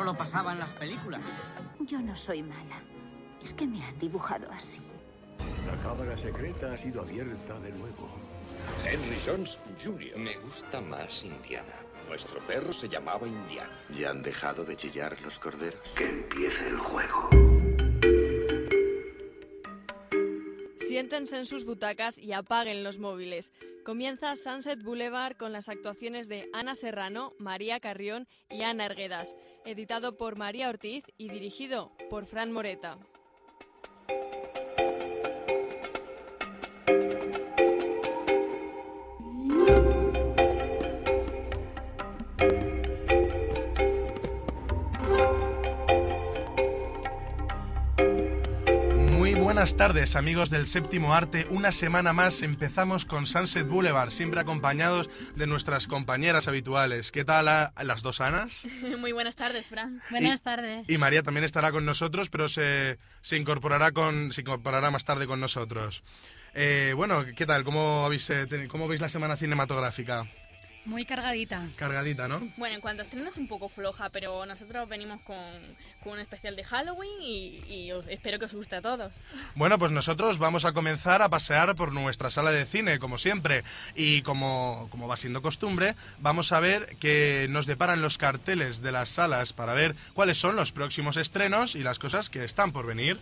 solo pasaba en las películas. Yo no soy mala. Es que me han dibujado así. La cámara secreta ha sido abierta de nuevo. Henry Jones Jr. Me gusta más Indiana. Nuestro perro se llamaba Indiana. ¿Ya han dejado de chillar los corderos? Que empiece el juego. Siéntense en sus butacas y apaguen los móviles. Comienza Sunset Boulevard con las actuaciones de Ana Serrano, María Carrión y Ana Erguedas, editado por María Ortiz y dirigido por Fran Moreta. Buenas tardes amigos del séptimo arte, una semana más empezamos con Sunset Boulevard, siempre acompañados de nuestras compañeras habituales. ¿Qué tal a, a las dos Anas? Muy buenas tardes, Fran. Buenas tardes. Y María también estará con nosotros, pero se, se, incorporará, con, se incorporará más tarde con nosotros. Eh, bueno, ¿qué tal? ¿Cómo, habéis, eh, ¿Cómo veis la semana cinematográfica? Muy cargadita. Cargadita, ¿no? Bueno, en cuanto a estreno es un poco floja, pero nosotros venimos con, con un especial de Halloween y, y espero que os guste a todos. Bueno, pues nosotros vamos a comenzar a pasear por nuestra sala de cine, como siempre. Y como, como va siendo costumbre, vamos a ver qué nos deparan los carteles de las salas para ver cuáles son los próximos estrenos y las cosas que están por venir.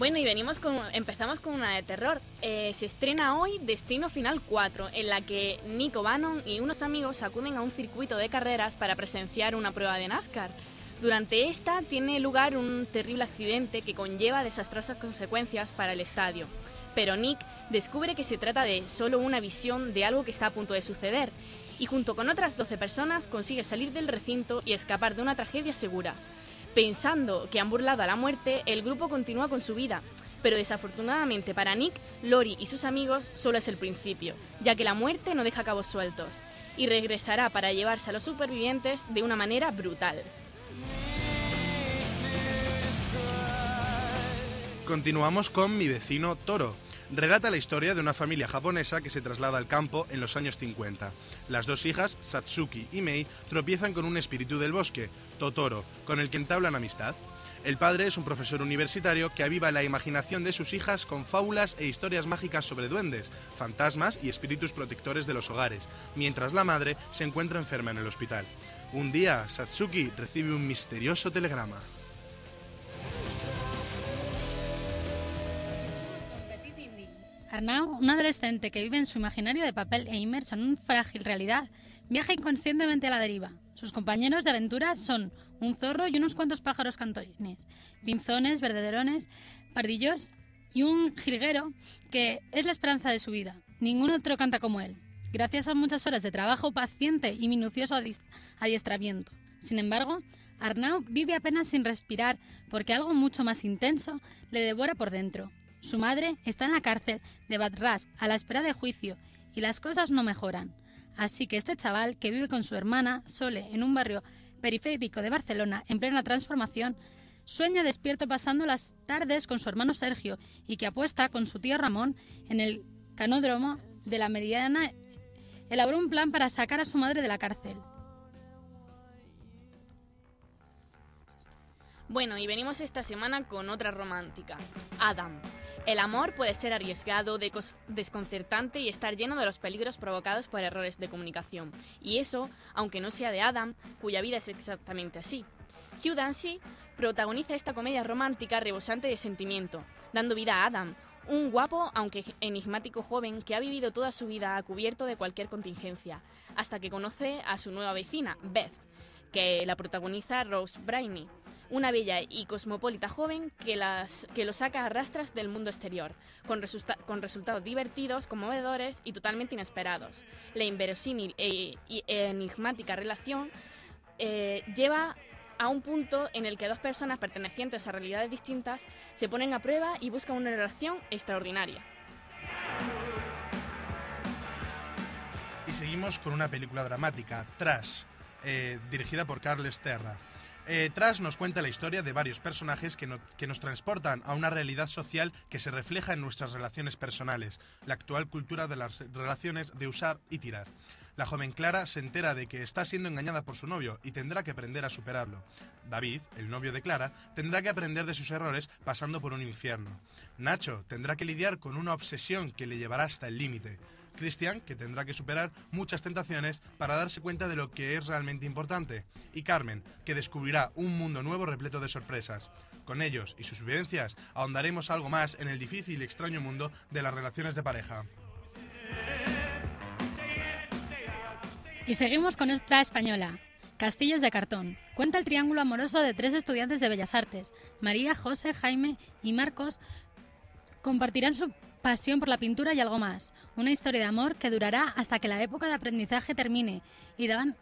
Bueno, y venimos con, empezamos con una de terror. Eh, se estrena hoy Destino Final 4, en la que Nico Bannon y unos amigos acuden a un circuito de carreras para presenciar una prueba de NASCAR. Durante esta tiene lugar un terrible accidente que conlleva desastrosas consecuencias para el estadio. Pero Nick descubre que se trata de solo una visión de algo que está a punto de suceder y junto con otras 12 personas consigue salir del recinto y escapar de una tragedia segura. Pensando que han burlado a la muerte, el grupo continúa con su vida, pero desafortunadamente para Nick, Lori y sus amigos solo es el principio, ya que la muerte no deja cabos sueltos y regresará para llevarse a los supervivientes de una manera brutal. Continuamos con Mi vecino Toro. Relata la historia de una familia japonesa que se traslada al campo en los años 50. Las dos hijas, Satsuki y Mei, tropiezan con un espíritu del bosque, Totoro, con el que entablan amistad. El padre es un profesor universitario que aviva la imaginación de sus hijas con fábulas e historias mágicas sobre duendes, fantasmas y espíritus protectores de los hogares, mientras la madre se encuentra enferma en el hospital. Un día, Satsuki recibe un misterioso telegrama. Arnau, un adolescente que vive en su imaginario de papel e inmerso en una frágil realidad, viaja inconscientemente a la deriva. Sus compañeros de aventura son un zorro y unos cuantos pájaros cantorines, pinzones, verdaderones, pardillos y un jilguero que es la esperanza de su vida. Ningún otro canta como él, gracias a muchas horas de trabajo paciente y minucioso adiestramiento. Sin embargo, Arnau vive apenas sin respirar porque algo mucho más intenso le devora por dentro. Su madre está en la cárcel de Batras a la espera de juicio y las cosas no mejoran. Así que este chaval que vive con su hermana Sole en un barrio periférico de Barcelona en plena transformación, sueña despierto pasando las tardes con su hermano Sergio y que apuesta con su tío Ramón en el canódromo de la Meridiana. Elaboró un plan para sacar a su madre de la cárcel. Bueno, y venimos esta semana con otra romántica, Adam. El amor puede ser arriesgado, desconcertante y estar lleno de los peligros provocados por errores de comunicación. Y eso, aunque no sea de Adam, cuya vida es exactamente así. Hugh Dancy protagoniza esta comedia romántica rebosante de sentimiento, dando vida a Adam, un guapo aunque enigmático joven que ha vivido toda su vida a cubierto de cualquier contingencia, hasta que conoce a su nueva vecina, Beth, que la protagoniza Rose Brainy, una bella y cosmopolita joven que, las, que lo saca a rastras del mundo exterior, con, con resultados divertidos, conmovedores y totalmente inesperados. La inverosímil e, enigmática relación eh, lleva a un punto en el que dos personas pertenecientes a realidades distintas se ponen a prueba y buscan una relación extraordinaria. Y seguimos con una película dramática, Trash, eh, dirigida por Carles Terra. Eh, nos cuenta la historia de varios personajes que nos transportan a una realidad social que se refleja en nuestras relaciones personales, la actual cultura de las relaciones de usar y tirar. La joven Clara se entera de que está siendo engañada por su novio y tendrá que aprender a superarlo. David, el novio de Clara, tendrá que aprender de sus errores pasando por un infierno. Nacho tendrá que lidiar con una obsesión que le llevará hasta el límite. Cristian, que tendrá que superar muchas tentaciones para darse cuenta de lo que es realmente importante. Y Carmen, que descubrirá un mundo nuevo repleto de sorpresas. Con ellos y sus vivencias ahondaremos algo más en el difícil y extraño mundo de las relaciones de pareja. Y seguimos con nuestra española. Castillos de cartón. Cuenta el triángulo amoroso de tres estudiantes de Bellas Artes. María, José, Jaime y Marcos compartirán su pasión por la pintura y algo más. Una historia de amor que durará hasta que la época de aprendizaje termine y daban,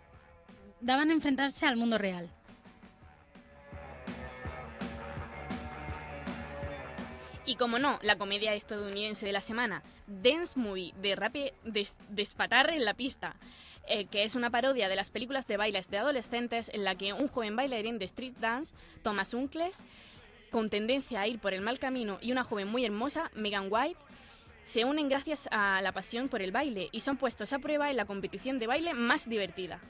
daban a enfrentarse al mundo real. Y como no, la comedia estadounidense de la semana, Dance Movie, de des- despatarre en la pista, eh, que es una parodia de las películas de bailes de adolescentes en la que un joven bailarín de street dance, Thomas Uncles, con tendencia a ir por el mal camino, y una joven muy hermosa, Megan White, se unen gracias a la pasión por el baile y son puestos a prueba en la competición de baile más divertida.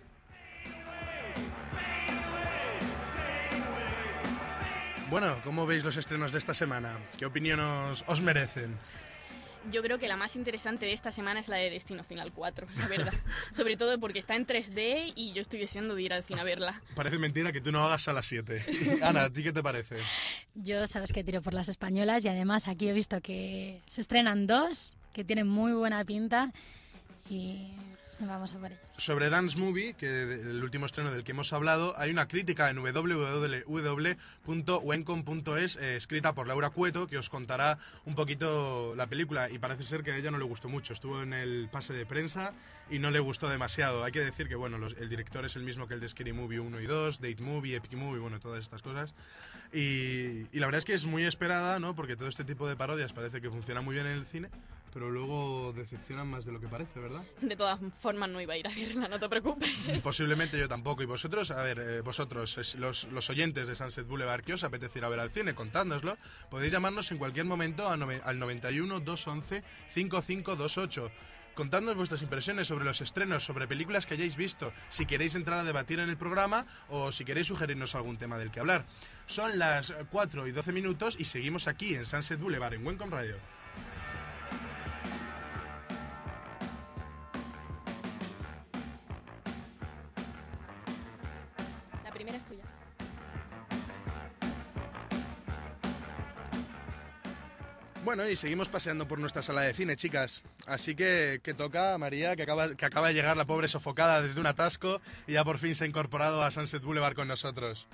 Bueno, ¿cómo veis los estrenos de esta semana? ¿Qué opinión os, os merecen? Yo creo que la más interesante de esta semana es la de Destino Final 4, la verdad. Sobre todo porque está en 3D y yo estoy deseando de ir al cine a verla. Parece mentira que tú no hagas a las 7. Ana, ¿a ti qué te parece? Yo sabes que tiro por las españolas y además aquí he visto que se estrenan dos que tienen muy buena pinta y Sobre Dance Movie, que el último estreno del que hemos hablado, hay una crítica en www.wencom.es eh, escrita por Laura Cueto que os contará un poquito la película y parece ser que a ella no le gustó mucho. Estuvo en el pase de prensa y no le gustó demasiado. Hay que decir que bueno, el director es el mismo que el de Scary Movie 1 y 2, Date Movie, Epic Movie, bueno, todas estas cosas. Y, y la verdad es que es muy esperada, ¿no? Porque todo este tipo de parodias parece que funciona muy bien en el cine, pero luego decepcionan más de lo que parece, ¿verdad? De todas formas no iba a ir a verla, no te preocupes. Posiblemente yo tampoco. Y vosotros, a ver, eh, vosotros, los, los oyentes de Sunset Boulevard, ¿qué os apetece ir a ver al cine? Contádnoslo. Podéis llamarnos en cualquier momento al 91 211 5528. Contadnos vuestras impresiones sobre los estrenos, sobre películas que hayáis visto, si queréis entrar a debatir en el programa o si queréis sugerirnos algún tema del que hablar. Son las 4 y 12 minutos y seguimos aquí en Sunset Boulevard, en Wencom Radio. Bueno, y seguimos paseando por nuestra sala de cine, chicas. Así que, que toca María, que acaba, que acaba de llegar la pobre sofocada desde un atasco y ya por fin se ha incorporado a Sunset Boulevard con nosotros.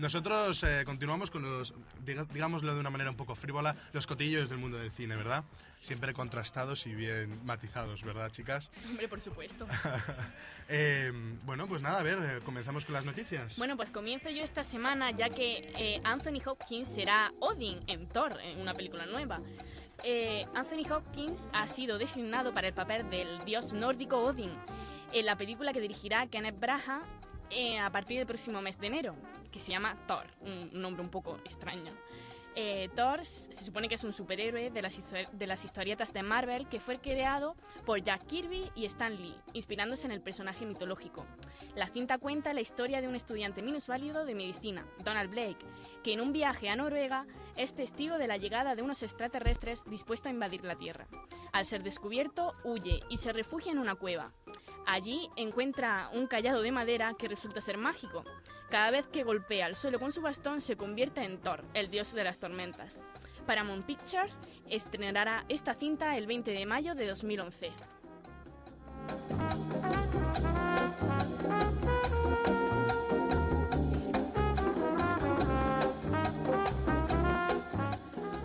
Nosotros eh, continuamos con los, diga- digámoslo de una manera un poco frívola, los cotillos del mundo del cine, ¿verdad? Siempre contrastados y bien matizados, ¿verdad, chicas? Hombre, por supuesto. Eh, bueno, pues nada, a ver, eh, comenzamos con las noticias. Bueno, pues comienzo yo esta semana ya que eh, Anthony Hopkins será Odin en Thor, en una película nueva. Eh, Anthony Hopkins ha sido designado para el papel del dios nórdico Odin en la película que dirigirá Kenneth Branagh eh, a partir del próximo mes de enero, que se llama Thor, un nombre un poco extraño. Eh, Thor se supone que es un superhéroe de las, histo- de las historietas de Marvel que fue creado por Jack Kirby y Stan Lee, inspirándose en el personaje mitológico. La cinta cuenta la historia de un estudiante minusválido de medicina, Donald Blake, que en un viaje a Noruega es testigo de la llegada de unos extraterrestres dispuestos a invadir la Tierra. Al ser descubierto, huye y se refugia en una cueva. Allí encuentra un callado de madera que resulta ser mágico. Cada vez que golpea el suelo con su bastón se convierte en Thor, el dios de las tormentas. Paramount Pictures estrenará esta cinta el 20 de mayo de 2011.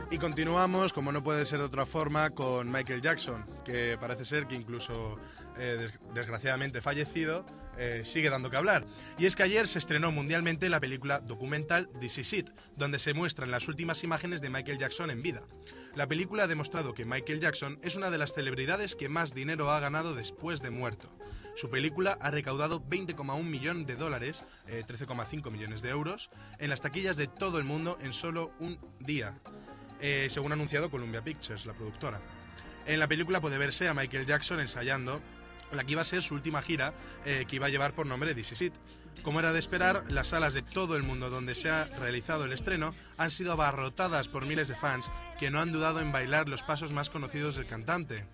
Y continuamos, como no puede ser de otra forma, con Michael Jackson, que parece ser que incluso eh, desgraciadamente fallecido, eh, sigue dando que hablar. Y es que ayer se estrenó mundialmente la película documental This Is It, donde se muestran las últimas imágenes de Michael Jackson en vida. La película ha demostrado que Michael Jackson es una de las celebridades que más dinero ha ganado después de muerto. Su película ha recaudado 20,1 millones de dólares, eh, 13,5 millones de euros, en las taquillas de todo el mundo en solo un día, eh, según ha anunciado Columbia Pictures, la productora. En la película puede verse a Michael Jackson ensayando la que iba a ser su última gira, eh, que iba a llevar por nombre This Is It. Como era de esperar, las salas de todo el mundo donde se ha realizado el estreno han sido abarrotadas por miles de fans que no han dudado en bailar los pasos más conocidos del cantante.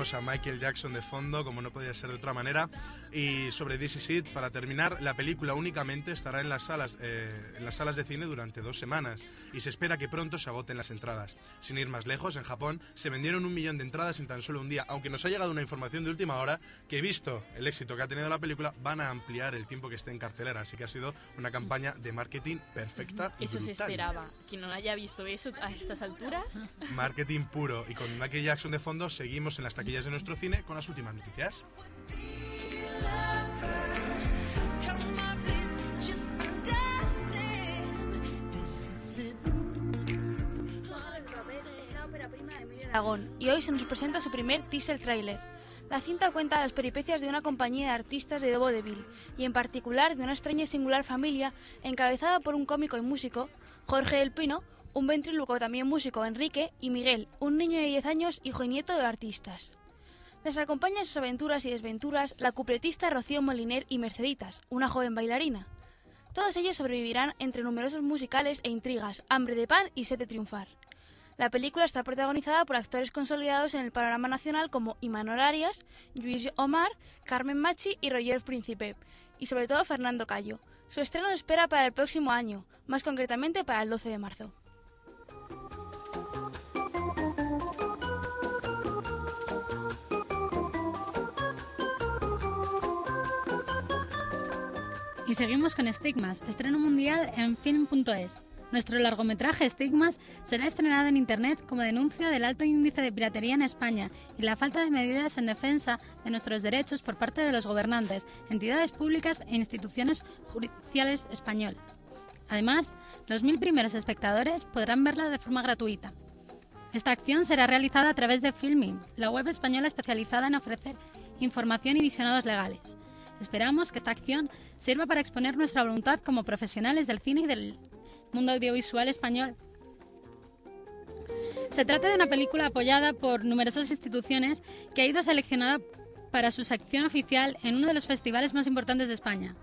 A Michael Jackson de fondo, como no podía ser de otra manera. Y sobre This Is It, para terminar, la película únicamente estará en las salas, eh, en las salas de cine durante dos semanas y se espera que pronto se agoten las entradas. Sin ir más lejos, en Japón se vendieron un millón de entradas en tan solo un día, aunque nos ha llegado una información de última hora que, visto el éxito que ha tenido la película, van a ampliar el tiempo que esté en cartelera. Así que ha sido una campaña de marketing perfecta y Eso se brutal. esperaba. Quien no haya visto eso a estas alturas, Marketing puro. Y con Michael Jackson de fondo seguimos en las taquillas de nuestro cine con las últimas noticias. Y hoy se nos presenta su primer teaser trailer. La cinta cuenta las peripecias de una compañía de artistas de vodevil y en particular de una extraña y singular familia encabezada por un cómico y músico, Jorge del Pino, un ventríloco también músico, Enrique, y Miguel, un niño de 10 años, hijo y nieto de artistas. Les acompaña en sus aventuras y desventuras la cupletista Rocío Moliner y Merceditas, una joven bailarina. Todos ellos sobrevivirán entre numerosos musicales e intrigas, hambre de pan y sed de triunfar. La película está protagonizada por actores consolidados en el panorama nacional como Imanol Arias, Luis Omar, Carmen Machi y Roger Príncipe, y sobre todo Fernando Cayo. Su estreno espera para el próximo año, más concretamente para el 12 de marzo. Y seguimos con Estigmas, estreno mundial en film.es. Nuestro largometraje Estigmas será estrenado en Internet como denuncia del alto índice de piratería en España y la falta de medidas en defensa de nuestros derechos por parte de los gobernantes, entidades públicas e instituciones judiciales españolas. Además, los mil primeros espectadores podrán verla de forma gratuita. Esta acción será realizada a través de Filming, la web española especializada en ofrecer información y visionados legales. Esperamos que esta acción sirva para exponer nuestra voluntad como profesionales del cine y del mundo audiovisual español. Se trata de una película apoyada por numerosas instituciones que ha ido seleccionada para su sección oficial en uno de los festivales más importantes de España.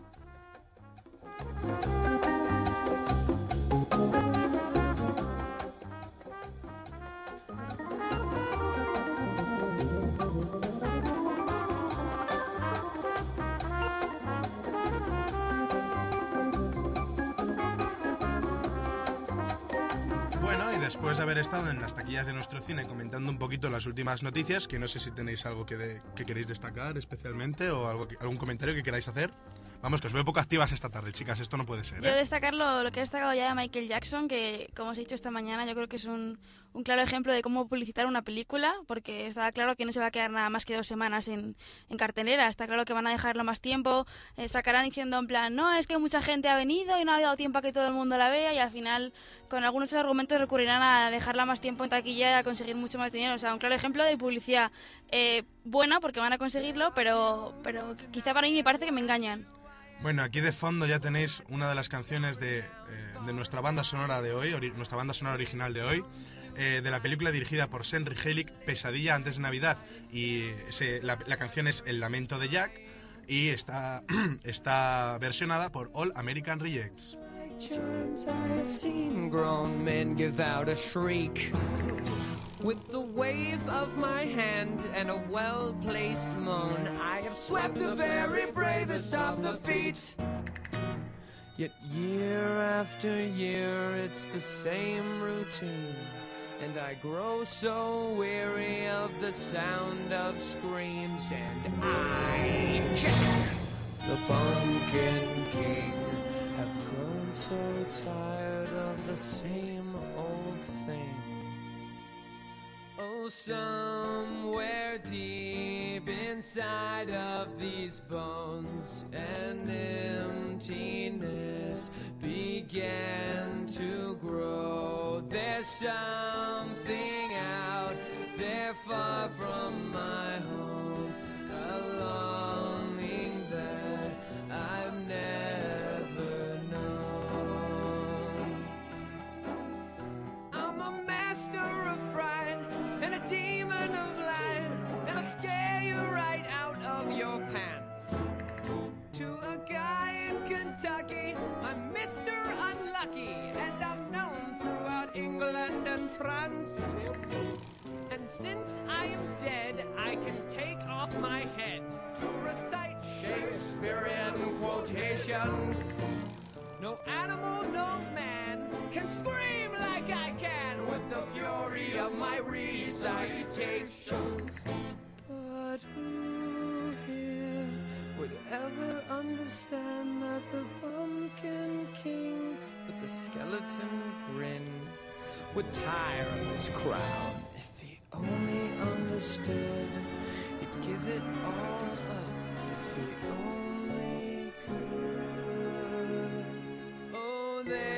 Después de haber estado en las taquillas de nuestro cine comentando un poquito las últimas noticias, que no sé si tenéis algo que, queréis destacar especialmente o algún comentario que queráis hacer. Vamos, que os veo poco activas esta tarde, chicas, esto no puede ser. Yo ¿eh? destacar lo, lo que he destacado ya de Michael Jackson, que como os he dicho esta mañana, yo creo que es un, un claro ejemplo de cómo publicitar una película, porque está claro que no se va a quedar nada más que dos semanas en, en cartelera, está claro que van a dejarlo más tiempo, eh, sacarán diciendo en plan, no, es que mucha gente ha venido y no ha dado tiempo a que todo el mundo la vea y al final con algunos argumentos recurrirán a dejarla más tiempo en taquilla y a conseguir mucho más dinero. O sea, un claro ejemplo de publicidad eh, buena porque van a conseguirlo, pero, pero quizá para mí me parece que me engañan. Bueno, aquí de fondo ya tenéis una de las canciones de, eh, de nuestra banda sonora de hoy, nuestra banda sonora original de hoy, eh, de la película dirigida por Senry Helic, Pesadilla antes de Navidad. Y la, la canción es El lamento de Jack y está, está versionada por All American Rejects. With the wave of my hand and a well placed moan, I have swept the very bravest of the feet. Yet year after year, it's the same routine. And I grow so weary of the sound of screams, and I, Jack, the Pumpkin King, have grown so tired of the same Somewhere deep inside of these bones, an emptiness began to grow. There's something out there far from my home, No animal, no man can scream like I can with the fury of my recitations. But who here would ever understand that the Pumpkin King with the skeleton grin would tire of his crown if he only understood? He'd give it all Oh,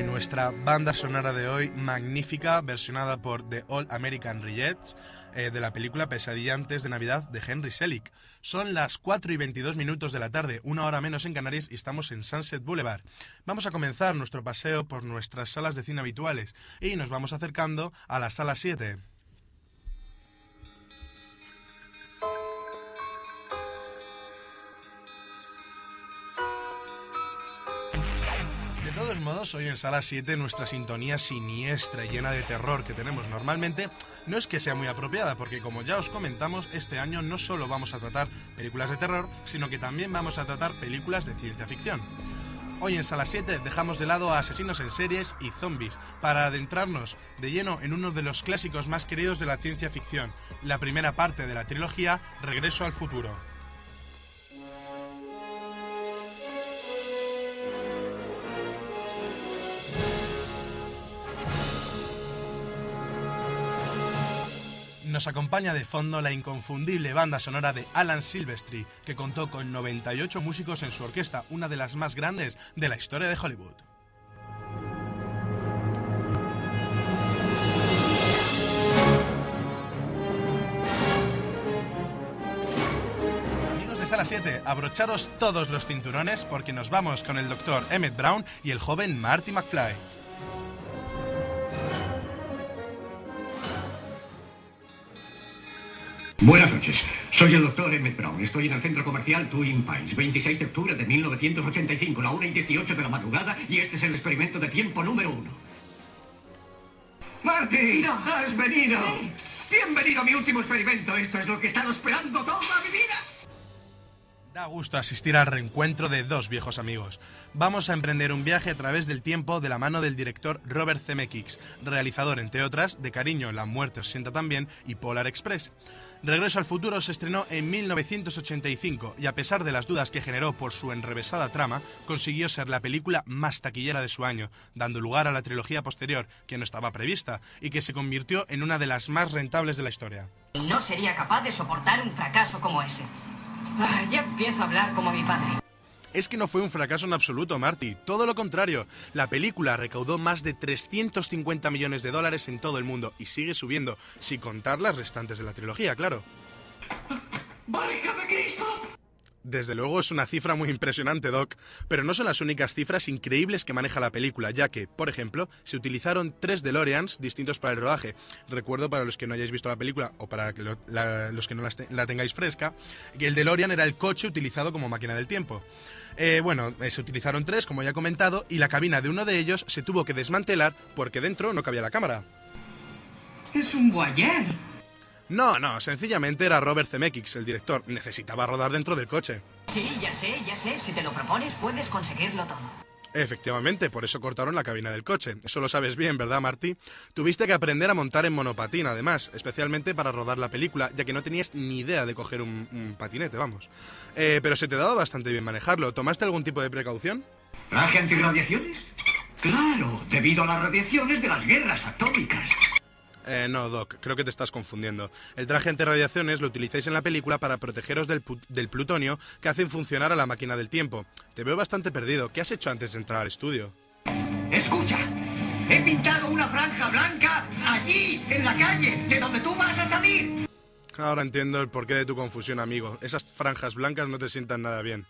y nuestra banda sonora de hoy, magnífica, versionada por The All American Rejects, eh, de la película Pesadilla antes de Navidad de Henry Selick. Son las 4 y 22 minutos de la tarde, una hora menos en Canarias, y estamos en Sunset Boulevard. Vamos a comenzar nuestro paseo por nuestras salas de cine habituales y nos vamos acercando a la sala 7. Hoy en Sala 7 nuestra sintonía siniestra y llena de terror que tenemos normalmente no es que sea muy apropiada, porque como ya os comentamos, este año no solo vamos a tratar películas de terror, sino que también vamos a tratar películas de ciencia ficción. Hoy en Sala 7 dejamos de lado a asesinos en series y zombies para adentrarnos de lleno en uno de los clásicos más queridos de la ciencia ficción, la primera parte de la trilogía Regreso al futuro. Nos acompaña de fondo la inconfundible banda sonora de Alan Silvestri, que contó con 98 músicos en su orquesta, una de las más grandes de la historia de Hollywood. De Sala 7, abrocharos todos los cinturones porque nos vamos con el doctor Emmett Brown y el joven Marty McFly. Buenas noches. Soy el doctor Emmett Brown. Estoy en el centro comercial Twin Pines, 26 de octubre de 1985, la 1 y 18 de la madrugada, y este es el experimento de tiempo número uno. ¡Marty! ¡Has venido! Bienvenido a mi último experimento. Esto es lo que he estado esperando toda mi vida. Da gusto asistir al reencuentro de dos viejos amigos. Vamos a emprender un viaje a través del tiempo de la mano del director Robert Zemeckis, realizador, entre otras, de Cariño, La muerte os sienta también y Polar Express. Regreso al futuro se estrenó en 1985 y a pesar de las dudas que generó por su enrevesada trama, consiguió ser la película más taquillera de su año, dando lugar a la trilogía posterior, que no estaba prevista, y que se convirtió en una de las más rentables de la historia. No sería capaz de soportar un fracaso como ese. Ah, ya empiezo a hablar como mi padre. Es que no fue un fracaso en absoluto, Marty. Todo lo contrario. La película recaudó más de 350 millones de dólares en todo el mundo y sigue subiendo, sin contar las restantes de la trilogía, claro. ¡Válgame Cristo! Desde luego es una cifra muy impresionante, Doc, pero no son las únicas cifras increíbles que maneja la película, ya que, por ejemplo, se utilizaron tres DeLoreans distintos para el rodaje. Recuerdo para los que no hayáis visto la película o para los que no la tengáis fresca, que el DeLorean era el coche utilizado como máquina del tiempo. Eh, bueno, eh, se utilizaron tres, como ya he comentado, y la cabina de uno de ellos se tuvo que desmantelar porque dentro no cabía la cámara. Es un Voyager. No, no, sencillamente era Robert Zemeckis, el director. Necesitaba rodar dentro del coche. Sí, ya sé, ya sé. Si te lo propones, puedes conseguirlo todo. Efectivamente, por eso cortaron la cabina del coche. Eso lo sabes bien, ¿verdad, Marty? Tuviste que aprender a montar en monopatín, además, especialmente para rodar la película, ya que no tenías ni idea de coger un, un patinete, vamos. Eh, pero se te daba bastante bien manejarlo. ¿Tomaste algún tipo de precaución? ¿Traje antirradiaciones? Claro, debido a las radiaciones de las guerras atómicas. Eh, no, Doc, creo que te estás confundiendo. El traje antirradiaciones lo utilizáis en la película para protegeros del, del plutonio que hacen funcionar a la máquina del tiempo. Te veo bastante perdido. ¿Qué has hecho antes de entrar al estudio? Escucha, he pintado una franja blanca allí, en la calle, de donde tú vas a salir. Ahora entiendo el porqué de tu confusión, amigo. Esas franjas blancas no te sientan nada bien.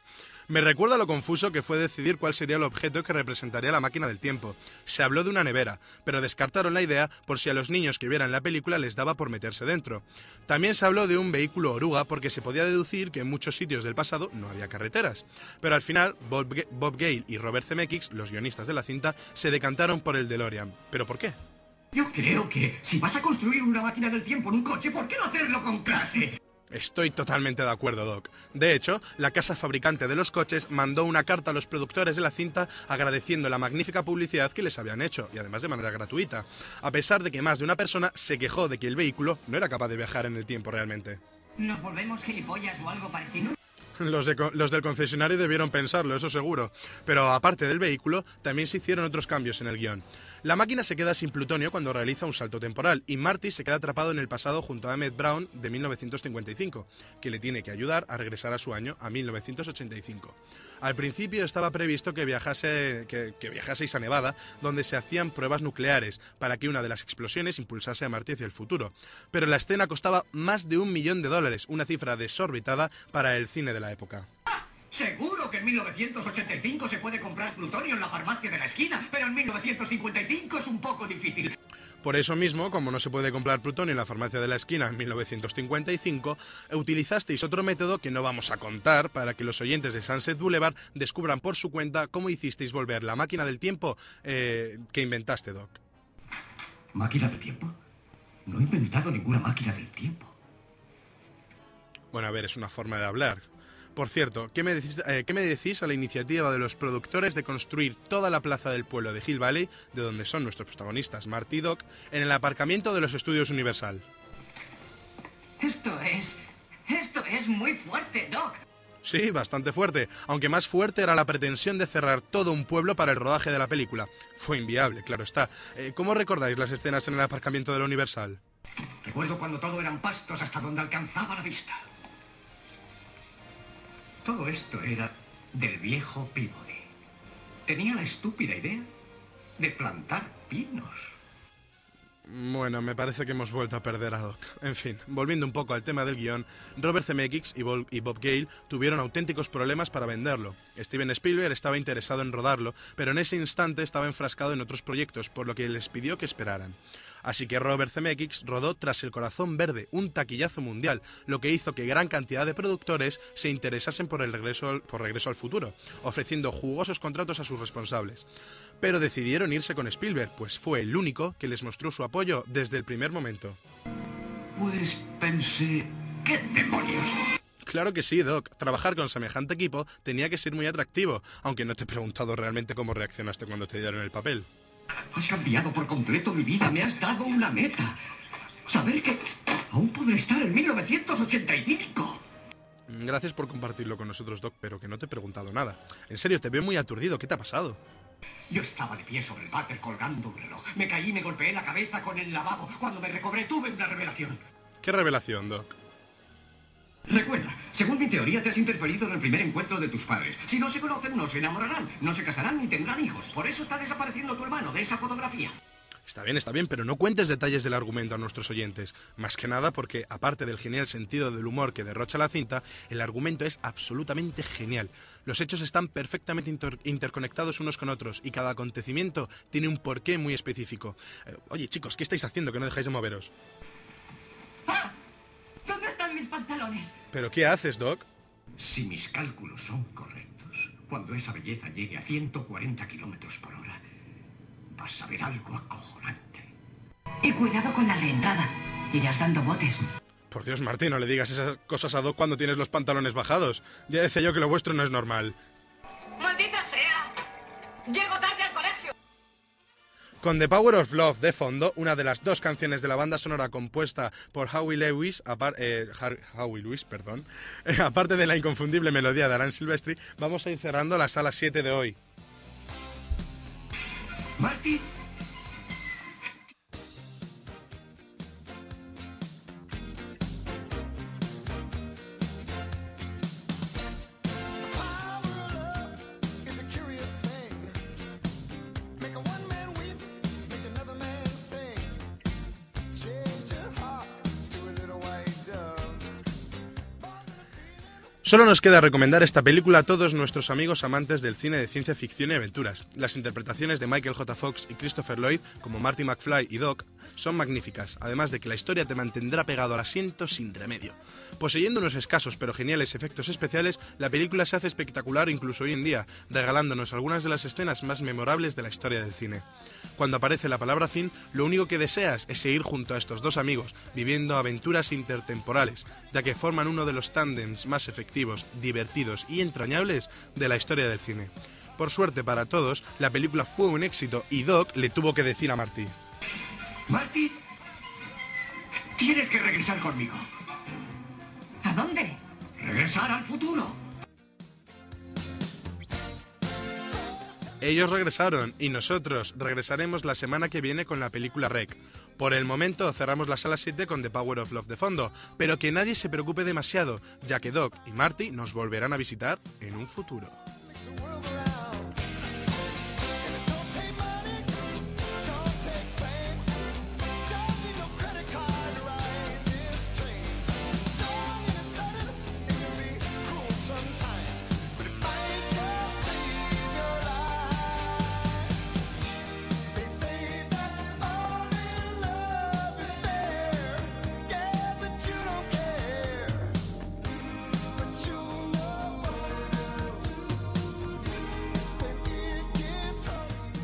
Me recuerda lo confuso que fue decidir cuál sería el objeto que representaría la máquina del tiempo. Se habló de una nevera, pero descartaron la idea por si a los niños que vieran la película les daba por meterse dentro. También se habló de un vehículo oruga porque se podía deducir que en muchos sitios del pasado no había carreteras. Pero al final, Bob, Ga- Bob Gale y Robert Zemeckis, los guionistas de la cinta, se decantaron por el DeLorean. ¿Pero por qué? Yo creo que si vas a construir una máquina del tiempo en un coche, ¿por qué no hacerlo con clase? Estoy totalmente de acuerdo, Doc. De hecho, la casa fabricante de los coches mandó una carta a los productores de la cinta agradeciendo la magnífica publicidad que les habían hecho, y además de manera gratuita, a pesar de que más de una persona se quejó de que el vehículo no era capaz de viajar en el tiempo realmente. ¿Nos volvemos gilipollas o algo parecido? Los, de los del concesionario debieron pensarlo, eso seguro. Pero aparte del vehículo, también se hicieron otros cambios en el guion. La máquina se queda sin plutonio cuando realiza un salto temporal y Marty se queda atrapado en el pasado junto a Emmett Brown de 1955, que le tiene que ayudar a regresar a su año, a 1985. Al principio estaba previsto que, viajase, que, que viajaseis a Nevada, donde se hacían pruebas nucleares para que una de las explosiones impulsase a Marty hacia el futuro. Pero la escena costaba más de un millón de dólares, una cifra desorbitada para el cine de la época. Seguro que en 1985 se puede comprar plutonio en la farmacia de la esquina, pero en 1955 es un poco difícil. Por eso mismo, como no se puede comprar plutonio en la farmacia de la esquina en 1955, utilizasteis otro método que no vamos a contar para que los oyentes de Sunset Boulevard descubran por su cuenta cómo hicisteis volver la máquina del tiempo eh, que inventaste, Doc. ¿Máquina del tiempo? No he inventado ninguna máquina del tiempo. Bueno, a ver, es una forma de hablar. Por cierto, ¿qué me, decís, eh, qué me decís a la iniciativa de los productores de construir toda la plaza del pueblo de Hill Valley, de donde son nuestros protagonistas, Marty y Doc, en el aparcamiento de los estudios Universal? Esto es... Esto es muy fuerte, Doc. Sí, bastante fuerte, aunque más fuerte era la pretensión de cerrar todo un pueblo para el rodaje de la película. Fue inviable, claro está. Eh, ¿Cómo recordáis las escenas en el aparcamiento de la Universal? Recuerdo cuando todo eran pastos hasta donde alcanzaba la vista. Todo esto era del viejo Peabody. Tenía la estúpida idea de plantar pinos. Bueno, me parece que hemos vuelto a perder a Doc. En fin, volviendo un poco al tema del guion, Robert Zemeckis y, y Bob Gale tuvieron auténticos problemas para venderlo. Steven Spielberg estaba interesado en rodarlo, pero en ese instante estaba enfrascado en otros proyectos, por lo que les pidió que esperaran. Así que Robert Zemeckis rodó Tras el Corazón Verde, un taquillazo mundial, lo que hizo que gran cantidad de productores se interesasen por el regreso al, por Regreso al Futuro, ofreciendo jugosos contratos a sus responsables. Pero decidieron irse con Spielberg, pues fue el único que les mostró su apoyo desde el primer momento. Pues pensé, ¿qué demonios? Claro que sí, Doc. Trabajar con semejante equipo tenía que ser muy atractivo, aunque no te he preguntado realmente cómo reaccionaste cuando te dieron el papel. Has cambiado por completo mi vida, me has dado una meta. Saber que aún podré estar en 1985. Gracias por compartirlo con nosotros, Doc, pero que no te he preguntado nada. En serio, te veo muy aturdido. ¿Qué te ha pasado? Yo estaba de pie sobre el váter colgando un reloj. Me caí y me golpeé la cabeza con el lavabo. Cuando me recobré tuve una revelación. ¿Qué revelación, Doc? Recuerda, según mi teoría te has interferido en el primer encuentro de tus padres. Si no se conocen, no se enamorarán, no se casarán ni tendrán hijos. Por eso está desapareciendo tu hermano de esa fotografía. Está bien, está bien, pero no cuentes detalles del argumento a nuestros oyentes. Más que nada porque, aparte del genial sentido del humor que derrocha la cinta, el argumento es absolutamente genial. Los hechos están perfectamente inter- interconectados unos con otros y cada acontecimiento tiene un porqué muy específico. Eh, oye, chicos, ¿qué estáis haciendo que no dejáis de moveros? ¿Dónde están mis pantalones? ¿Pero qué haces, Doc? Si mis cálculos son correctos, cuando esa belleza llegue a 140 kilómetros por hora, vas a ver algo acojonante. Y cuidado con la reentrada. Irás dando botes. Por Dios, Martín, no le digas esas cosas a Doc cuando tienes los pantalones bajados. Ya decía yo que lo vuestro no es normal. ¡Maldita sea! ¡Llego! Con The Power of Love de fondo, una de las dos canciones de la banda sonora compuesta por Howie Lewis, eh, Howie Lewis, perdón, aparte de la inconfundible melodía de Alan Silvestri, vamos a ir cerrando la sala 7 de hoy. Solo nos queda recomendar esta película a todos nuestros amigos amantes del cine de ciencia ficción y aventuras. Las interpretaciones de Michael J. Fox y Christopher Lloyd, como Marty McFly y Doc, son magníficas, además de que la historia te mantendrá pegado al asiento sin remedio. Poseyendo unos escasos pero geniales efectos especiales, la película se hace espectacular incluso hoy en día, regalándonos algunas de las escenas más memorables de la historia del cine. Cuando aparece la palabra fin, lo único que deseas es seguir junto a estos dos amigos, viviendo aventuras intertemporales, ya que forman uno de los tándems más efectivos, divertidos y entrañables de la historia del cine. Por suerte para todos, la película fue un éxito y Doc le tuvo que decir a Marty. Marty, tienes que regresar conmigo. ¿A dónde? Regresar al futuro. Ellos regresaron y nosotros regresaremos la semana que viene con la película Rec. Por el momento cerramos la sala 7 con The Power of Love de fondo, pero que nadie se preocupe demasiado, ya que Doc y Marty nos volverán a visitar en un futuro.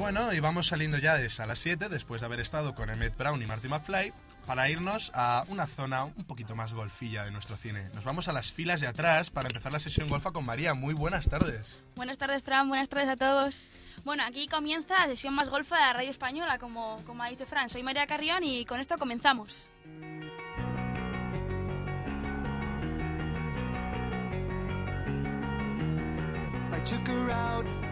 Bueno, y vamos saliendo ya de sala 7 después de haber estado con Emmett Brown y Marty McFly para irnos a una zona un poquito más golfilla de nuestro cine. Nos vamos a las filas de atrás para empezar la sesión golfa con María. Muy buenas tardes. Buenas tardes, Fran. Buenas tardes a todos. Bueno, aquí comienza la sesión más golfa de la radio española, como, como ha dicho Fran. Soy María Carrión y con esto comenzamos. I took her out.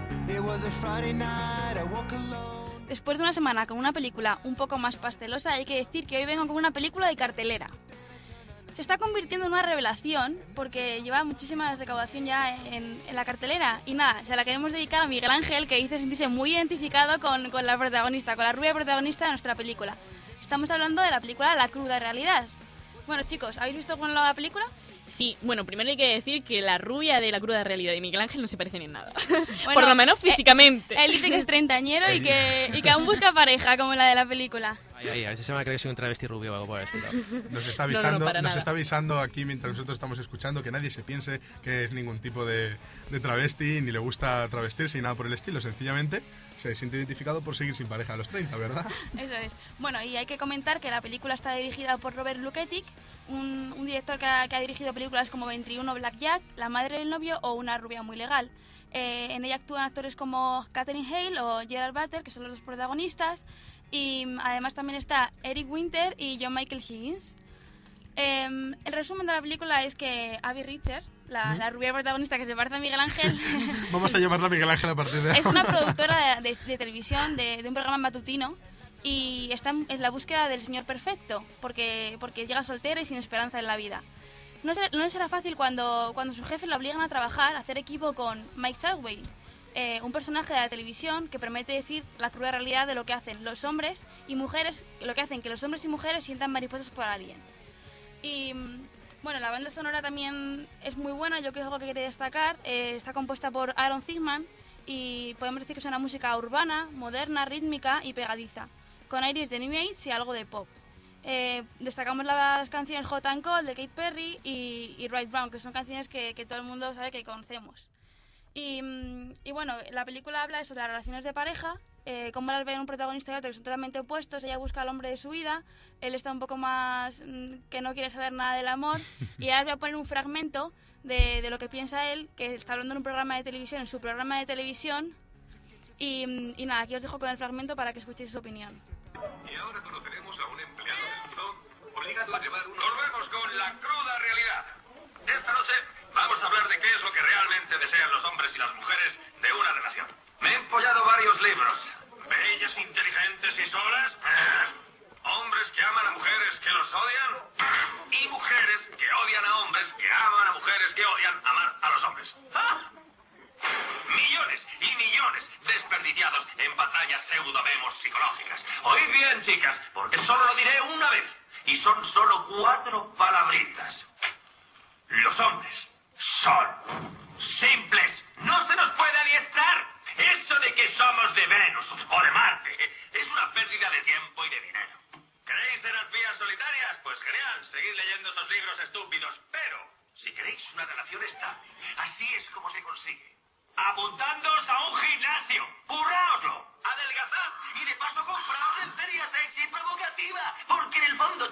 Después de una semana con una película un poco más pastelosa, hay que decir que hoy vengo con una película de cartelera. Se está convirtiendo en una revelación porque lleva muchísima recaudación ya en, la cartelera. Y nada, se la queremos dedicar a Miguel Ángel, que dice sentirse muy identificado con, con la protagonista, con la rubia protagonista de nuestra película. Estamos hablando de la película La cruda realidad. Bueno, chicos, ¿habéis visto con la película? Sí, bueno, primero hay que decir que la rubia de la cruda realidad y Miguel Ángel no se parecen en nada. Bueno, Por lo menos eh, físicamente. Él dice que es treintañero y que, y que aún busca pareja, como la de la película. Ay, ay, a si se a creer que soy un travesti rubio o algo por el estilo. Nos está No, no, no, avisando, nos está avisando aquí mientras nosotros estamos escuchando que nadie se piense que es ningún tipo de, de travesti ni le gusta travestirse ni nada por el estilo. Sencillamente se siente identificado por seguir sin pareja a los 30, ¿verdad? Eso es. Bueno, y hay que comentar que la película está dirigida por Robert Luketic, un, un director que ha, que ha dirigido películas como 21 Blackjack, La madre del novio o Una rubia muy legal. Eh, en ella actúan actores como Catherine Hale o Gerard Butler, que son los dos protagonistas. Y mm, además también está Eric Winter y John Michael Higgins. Em, el resumen de la película es que Abby Richter, la, la rubia protagonista que se parece a Miguel Ángel, Vamos a llamarla Miguel Ángel a partir de es una ahora. productora de, de- de televisión de, de un programa matutino y está en, la búsqueda del señor perfecto porque, porque llega soltera y sin esperanza en la vida. No, será- no le será fácil cuando, cuando su jefe la obligan a trabajar, a hacer equipo con Mike Sadway, eh, un personaje de la televisión que promete decir la cruda realidad de lo que hacen los hombres y mujeres, lo que hacen que los hombres y mujeres sientan mariposas por alguien. Y mm, bueno, la banda sonora también es muy buena, yo creo que es algo que quería destacar. Eh, está compuesta por Aaron Zigman y podemos decir que es una música urbana, moderna, rítmica y pegadiza, con aires de New Age y algo de pop. Eh, destacamos las canciones Hot and Cold de Kate Perry y, y Right Brown, que son canciones que, todo el mundo sabe que conocemos. Y, mm, y bueno, la película habla eso de las relaciones de pareja, eh, cómo las ven un protagonista y otro que son totalmente opuestos. Ella busca al hombre de su vida, él está un poco más mm, que no quiere saber nada del amor. y ahora os voy a poner un fragmento de, de lo que piensa él, que está hablando en un programa de televisión, en su programa de televisión. Y, mm, y nada, aquí os dejo con el fragmento para que escuchéis su opinión. Y ahora conoceremos a un empleado del zoo obligado a llevar un... Volvemos con la cruda realidad. Esta noche vamos a hablar de qué es lo que realmente desean los hombres y las mujeres de una relación. Me he empollado varios libros. Bellas, inteligentes y solas. Hombres que aman a mujeres que los odian. Y mujeres que odian a hombres que aman a mujeres que odian amar a los hombres. ¡Ah! Millones y millones desperdiciados en batallas pseudo-demos psicológicas. Oíd bien, chicas, porque solo lo diré una vez. Y son solo cuatro palabritas. Los hombres son simples. No se nos puede adiestrar. Eso de que somos de Venus o de Marte es una pérdida de tiempo y de dinero. ¿Queréis ser arpías solitarias? Pues genial, seguid leyendo esos libros estúpidos. Pero, si queréis una relación estable, así es como se consigue. Apuntándoos a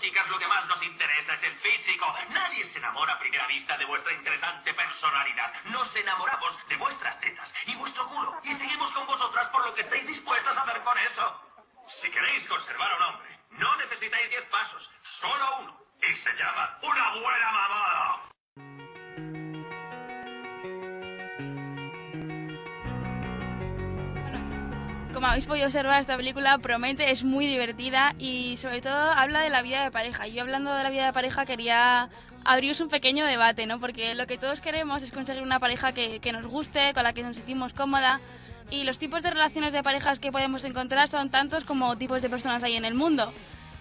chicas, lo que más nos interesa es el físico. Nadie se enamora a primera vista de vuestra interesante personalidad. Nos enamoramos de vuestras tetas y vuestro culo. Y seguimos con vosotras por lo que estáis dispuestas a hacer con eso. Si queréis conservar a un hombre, no necesitáis diez pasos, solo uno. Y se llama una buena mamada. Como habéis podido observar, esta película promete, es muy divertida y sobre todo habla de la vida de pareja. Yo hablando de la vida de pareja quería abriros un pequeño debate, ¿no? Porque lo que todos queremos es conseguir una pareja que, que nos guste, con la que nos sentimos cómoda. Y los tipos de relaciones de parejas que podemos encontrar son tantos como tipos de personas hay en el mundo.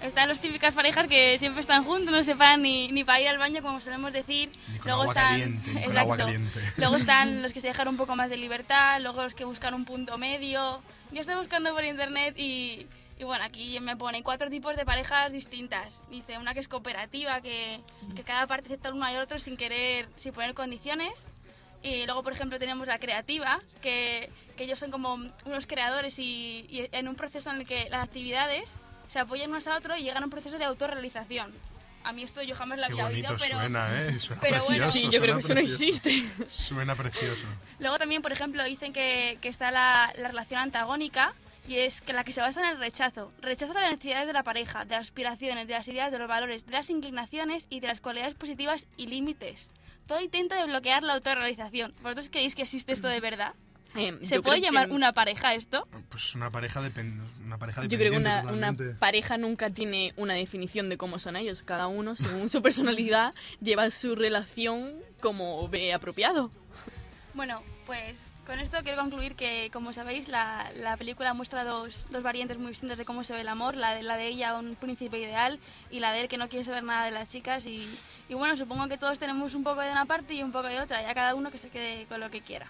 Están las típicas parejas que siempre están juntos, no se paran ni, ni para ir al baño, como solemos decir. con luego agua están, caliente, ni con Exacto. agua caliente. Luego están los que se dejan un poco más de libertad, luego los que buscan un punto medio. Yo estoy buscando por internet y, y bueno, aquí me pone cuatro tipos de parejas distintas. Dice una que es cooperativa, que, que cada parte acepta el uno y el otro sin querer, sin poner condiciones. Y luego, por ejemplo, tenemos la creativa, que, que ellos son como unos creadores y, y en un proceso en el que las actividades se apoyan unos a otros y llegan a un proceso de autorrealización. A mí esto yo jamás lo Qué había bonito oído, pero... suena, ¿eh? Suena pero bueno. precioso. Sí, yo suena creo que eso no precioso. existe. Suena precioso. Luego también, por ejemplo, dicen que, que está la, la relación antagónica y es que la que se basa en el rechazo. Rechazo de las necesidades de la pareja, de las aspiraciones, de las ideas, de los valores, de las inclinaciones y de las cualidades positivas y límites. Todo intento de bloquear la autorrealización. ¿Vosotros creéis que existe esto de verdad? Eh, ¿Se puede que- llamar una pareja esto? Pues una pareja, depend... una pareja Yo creo que una, pareja nunca tiene una definición de cómo son ellos. Cada uno, según su personalidad, lleva su relación como ve apropiado. Bueno, pues con esto quiero concluir que, como sabéis, la, la película muestra dos, dos variantes muy distintas de cómo se ve el amor, la de, la de ella, un príncipe ideal, y la de él que no quiere saber nada de las chicas. Y, y bueno, supongo que todos tenemos un poco de una parte y un poco de otra, ya cada uno que se quede con lo que quiera.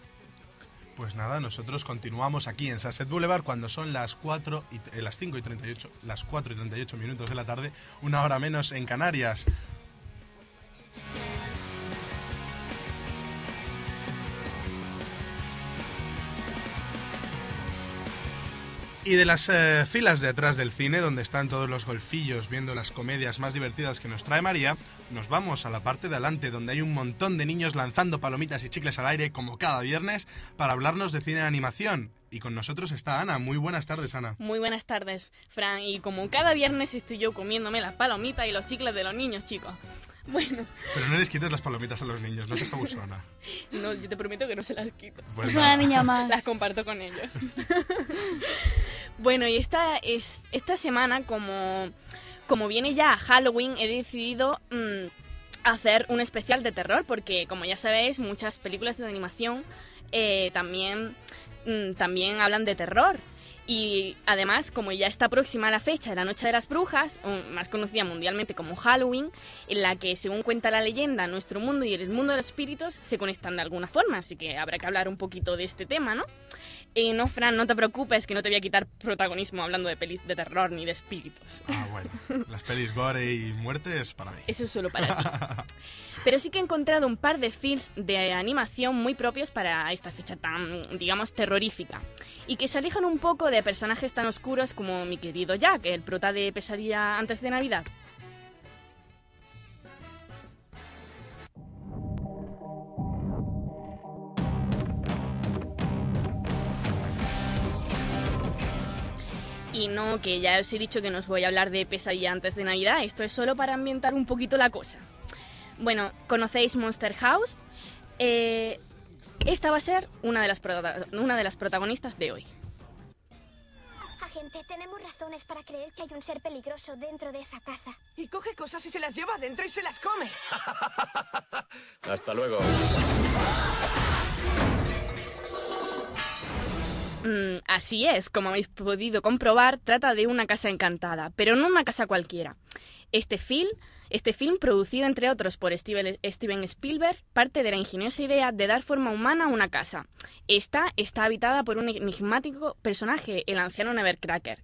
Pues nada, nosotros continuamos aquí en Sunset Boulevard cuando son las 4 y, eh, las 5 y 38, las 4 y 38 minutos de la tarde, una hora menos en Canarias. Y de las eh, filas de atrás del cine, donde están todos los golfillos viendo las comedias más divertidas que nos trae María, nos vamos a la parte de adelante, donde hay un montón de niños lanzando palomitas y chicles al aire, como cada viernes, para hablarnos de cine de animación. Y con nosotros está Ana. Muy buenas tardes, Ana. Muy buenas tardes, Fran. Y como cada viernes estoy yo comiéndome las palomitas y los chicles de los niños, chicos. Bueno, Pero no les quites las palomitas a los niños, no seas abusona. no, yo te prometo que no se las quito. Pues Es una niña más. Las comparto con ellos. bueno, y esta, es, esta semana, como, como viene ya Halloween, he decidido mm, hacer un especial de terror, porque como ya sabéis, muchas películas de animación eh, también mm, también hablan de terror. Y además, como ya está próxima la fecha de la Noche de las Brujas, más conocida mundialmente como Halloween, en la que, según cuenta la leyenda, nuestro mundo y el mundo de los espíritus se conectan de alguna forma, así que habrá que hablar un poquito de este tema, ¿no? Eh, no, Fran, no te preocupes, que no te voy a quitar protagonismo hablando de pelis de terror ni de espíritus. Ah, bueno. Las pelis gore y muerte es para mí. Eso es solo para ti. Pero sí que he encontrado un par de films de animación muy propios para esta fecha tan, digamos, terrorífica. Y que se alejan un poco de personajes tan oscuros como mi querido Jack, el prota de Pesadilla antes de Navidad. Y no, que ya os he dicho que no os voy a hablar de Pesadilla antes de Navidad, esto es solo para ambientar un poquito la cosa. Bueno, ¿conocéis Monster House? Eh, esta va a ser una de, las una de las protagonistas de hoy. Tenemos razones para creer que hay un ser peligroso dentro de esa casa. Y coge cosas y se las lleva adentro y se las come. Hasta luego. Mm, así es, como habéis podido comprobar, trata de una casa encantada, pero no una casa cualquiera. Este film, este film, producido entre otros por Steven, Spielberg, parte de la ingeniosa idea de dar forma humana a una casa. Esta está habitada por un enigmático personaje, el anciano Nevercracker,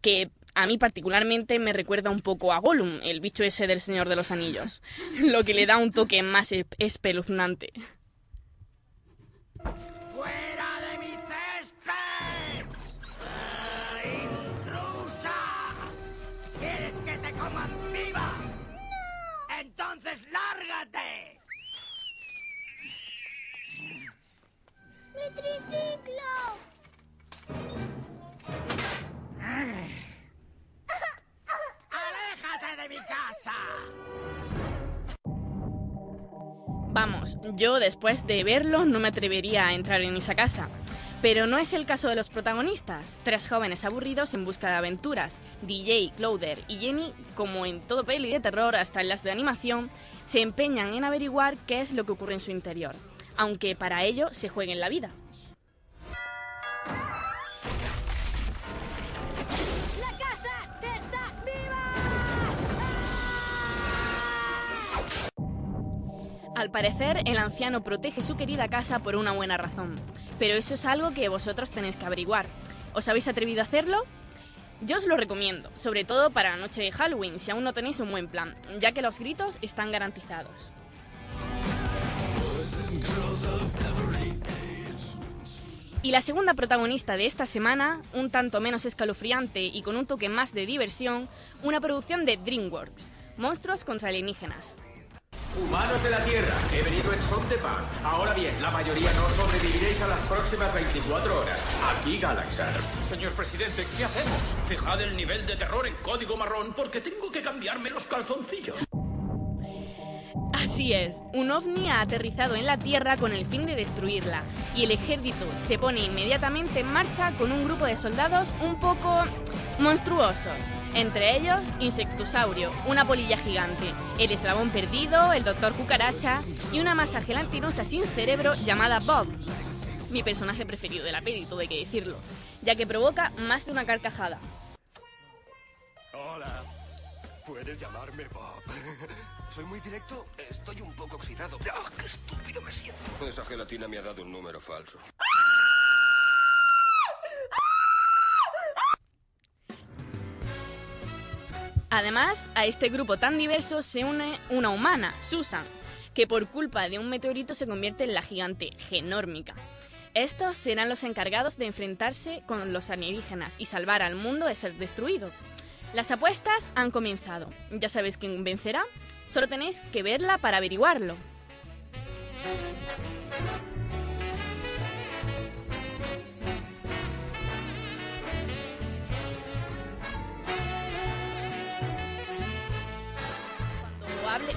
que a mí particularmente me recuerda un poco a Gollum, el bicho ese del Señor de los Anillos, lo que le da un toque más espeluznante. ¡Fuera ¡Mi triciclo! ¡Aléjate de mi casa! Vamos, yo después de verlo no me atrevería a entrar en esa casa. Pero no es el caso de los protagonistas, tres jóvenes aburridos en busca de aventuras. DJ, Clowder y Jenny, como en todo peli de terror hasta en las de animación, se empeñan en averiguar qué es lo que ocurre en su interior, aunque para ello se jueguen la vida. ¡La viva! Al parecer, el anciano protege su querida casa por una buena razón, pero eso es algo que vosotros tenéis que averiguar. ¿Os habéis atrevido a hacerlo? Yo os lo recomiendo, sobre todo para la noche de Halloween, si aún no tenéis un buen plan, ya que los gritos están garantizados. Y la segunda protagonista de esta semana, un tanto menos escalofriante y con un toque más de diversión, una producción de DreamWorks, Monstruos contra alienígenas. Humanos de la Tierra, he venido en son de paz. Ahora bien, la mayoría no sobreviviréis a las próximas 24 horas. Aquí Galaxar. Señor presidente, ¿qué hacemos? Fijad el nivel de terror en código marrón porque tengo que cambiarme los calzoncillos. Así es, un ovni ha aterrizado en la Tierra con el fin de destruirla, y el ejército se pone inmediatamente en marcha con un grupo de soldados un poco monstruosos. Entre ellos, Insectosaurio, una polilla gigante, el eslabón perdido, el doctor cucaracha y una masa gelatinosa sin cerebro llamada Bob. Mi personaje preferido de la hay que decirlo, ya que provoca más de una carcajada. Hola. Puedes llamarme Bob. Soy muy directo. Estoy un poco oxidado. ¡Ah, qué estúpido me siento! Esa gelatina me ha dado un número falso. Además, a este grupo tan diverso se une una humana, Susan, que por culpa de un meteorito se convierte en la gigante genórmica. Estos serán los encargados de enfrentarse con los alienígenas y salvar al mundo de ser destruido. Las apuestas han comenzado. ¿Ya sabéis quién vencerá? Solo tenéis que verla para averiguarlo. Cuando hable...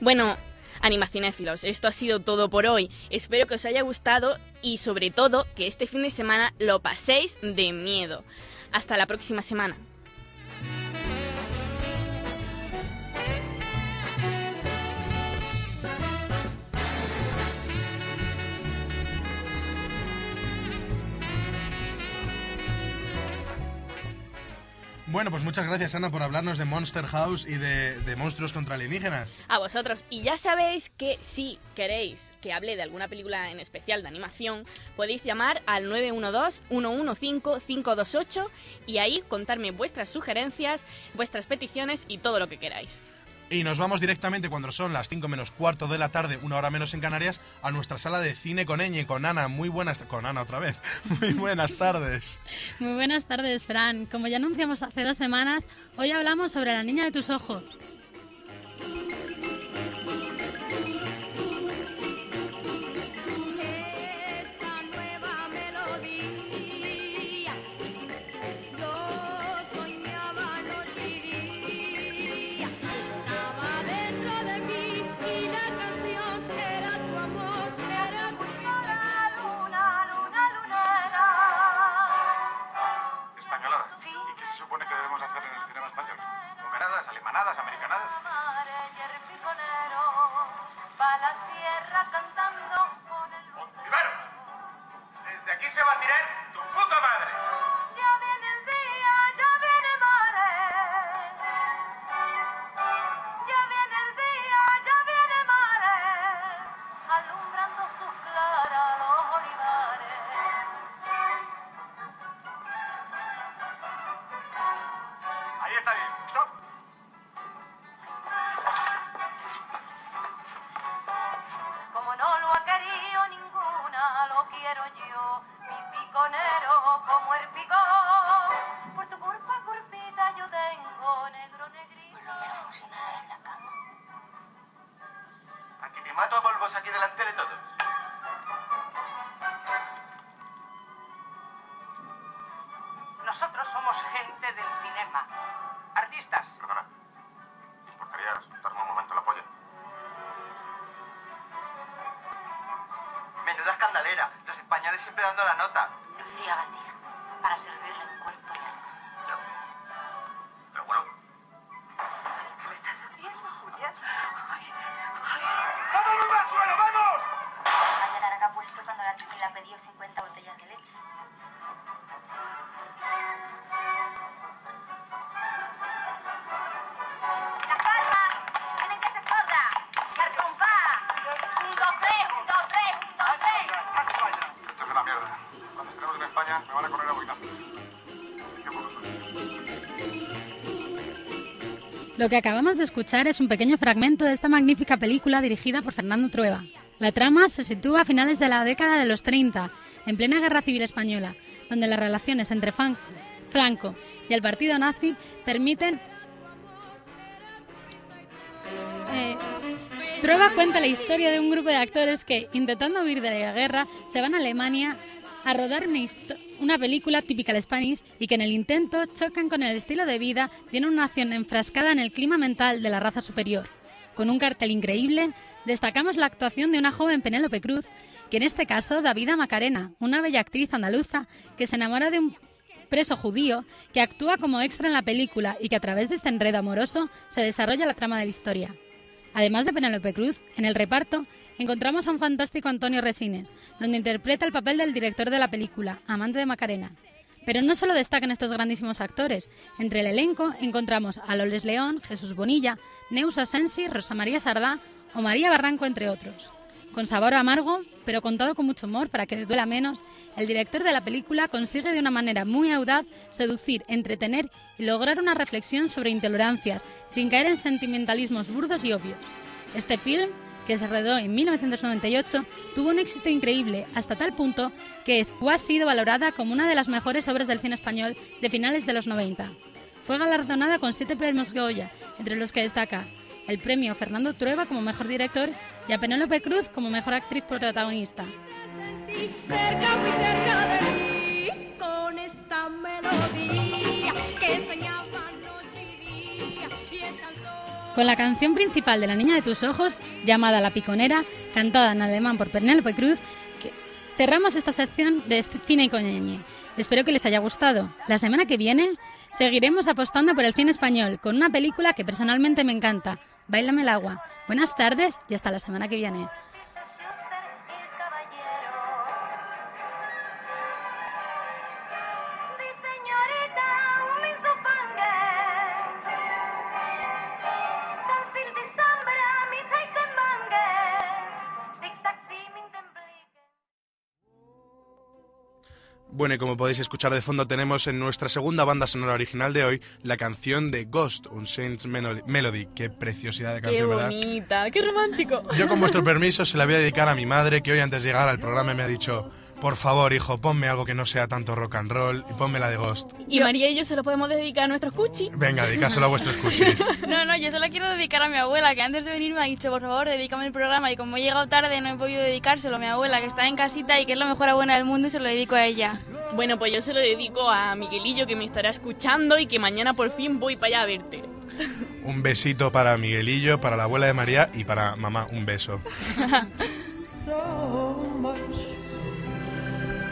Bueno, animacinéfilos, esto ha sido todo por hoy. Espero que os haya gustado y sobre todo que este fin de semana lo paséis de miedo. Hasta la próxima semana. Bueno, pues muchas gracias Ana por hablarnos de Monster House y de, monstruos contra alienígenas. A vosotros. Y ya sabéis que si queréis que hable de alguna película en especial de animación, podéis llamar al 912-115-528 y ahí contarme vuestras sugerencias, vuestras peticiones y todo lo que queráis. Y nos vamos directamente cuando son las 5 menos cuarto de la tarde, una hora menos en Canarias, a nuestra sala de cine con Eñe, con Ana. Muy buenas, con Ana otra vez. Muy buenas tardes. Muy buenas tardes, Fran. Como ya anunciamos hace dos semanas, hoy hablamos sobre la niña de tus ojos. Va a tirar aquí delante de todos. Nosotros somos gente del cinema. Artistas. Perdona. ¿Me importaría soltarme un momento la polla? Menuda escandalera. Los españoles siempre dando la nota. Lucía Gandía, para servirle en cuerpo Lo que acabamos de escuchar es un pequeño fragmento de esta magnífica película dirigida por Fernando Trueba. La trama se sitúa a finales de la década de los 30, en plena Guerra Civil Española, donde las relaciones entre Franco y el partido nazi permiten... Eh, Trueba cuenta la historia de un grupo de actores que, intentando huir de la guerra, se van a Alemania a rodar una, histo- una película típica Spanish y que en el intento chocan con el estilo de vida de una nación enfrascada en el clima mental de la raza superior. Con un cartel increíble, destacamos la actuación de una joven Penélope Cruz, que en este caso da vida a Macarena, una bella actriz andaluza que se enamora de un preso judío que actúa como extra en la película y que a través de este enredo amoroso se desarrolla la trama de la historia. Además de Penélope Cruz, en el reparto encontramos a un fantástico Antonio Resines, donde interpreta el papel del director de la película, amante de Macarena. Pero no solo destacan estos grandísimos actores. Entre el elenco encontramos a Loles León, Jesús Bonilla, Neus Asensi, Rosa María Sardá o María Barranco, entre otros. Con sabor amargo, pero contado con mucho humor para que duela menos, el director de la película consigue de una manera muy audaz seducir, entretener y lograr una reflexión sobre intolerancias, sin caer en sentimentalismos burdos y obvios. Este film, que se rodó en 1998, tuvo un éxito increíble, hasta tal punto que ha sido valorada como una de las mejores obras del cine español de finales de los 90. Fue galardonada con siete premios Goya, entre los que destaca el premio Fernando Trueba como mejor director y a Penélope Cruz como mejor actriz protagonista. Con la canción principal de La Niña de tus Ojos, llamada La Piconera, cantada en alemán por Penélope Cruz, cerramos esta sección de este cine y coñeñe. Espero que les haya gustado. La semana que viene seguiremos apostando por el cine español con una película que personalmente me encanta, Bailame el agua. Buenas tardes y hasta la semana que viene. Bueno, y como podéis escuchar de fondo, tenemos en nuestra segunda banda sonora original de hoy la canción de Ghost, un Saints Melo- Melody. Qué preciosidad de Qué canción, ¿verdad? bonita, qué romántico. Yo, con vuestro permiso, se la voy a dedicar a mi madre, que hoy antes de llegar al programa me ha dicho: Por favor, hijo, ponme algo que no sea tanto rock and roll y ponme la de Ghost. Y María y yo se lo podemos dedicar a nuestros cuchis. Venga, dedicáselo a vuestros cuchis. No, no, yo se la quiero dedicar a mi abuela, que antes de venir me ha dicho, por favor, dedícame el programa. Y como he llegado tarde, no he podido dedicárselo a mi abuela, que está en casita y que es la mejor abuela del mundo, y se lo dedico a ella. Bueno, pues yo se lo dedico a Miguelillo, que me estará escuchando y que mañana por fin voy para allá a verte. Un besito para Miguelillo, para la abuela de María y para mamá, un beso.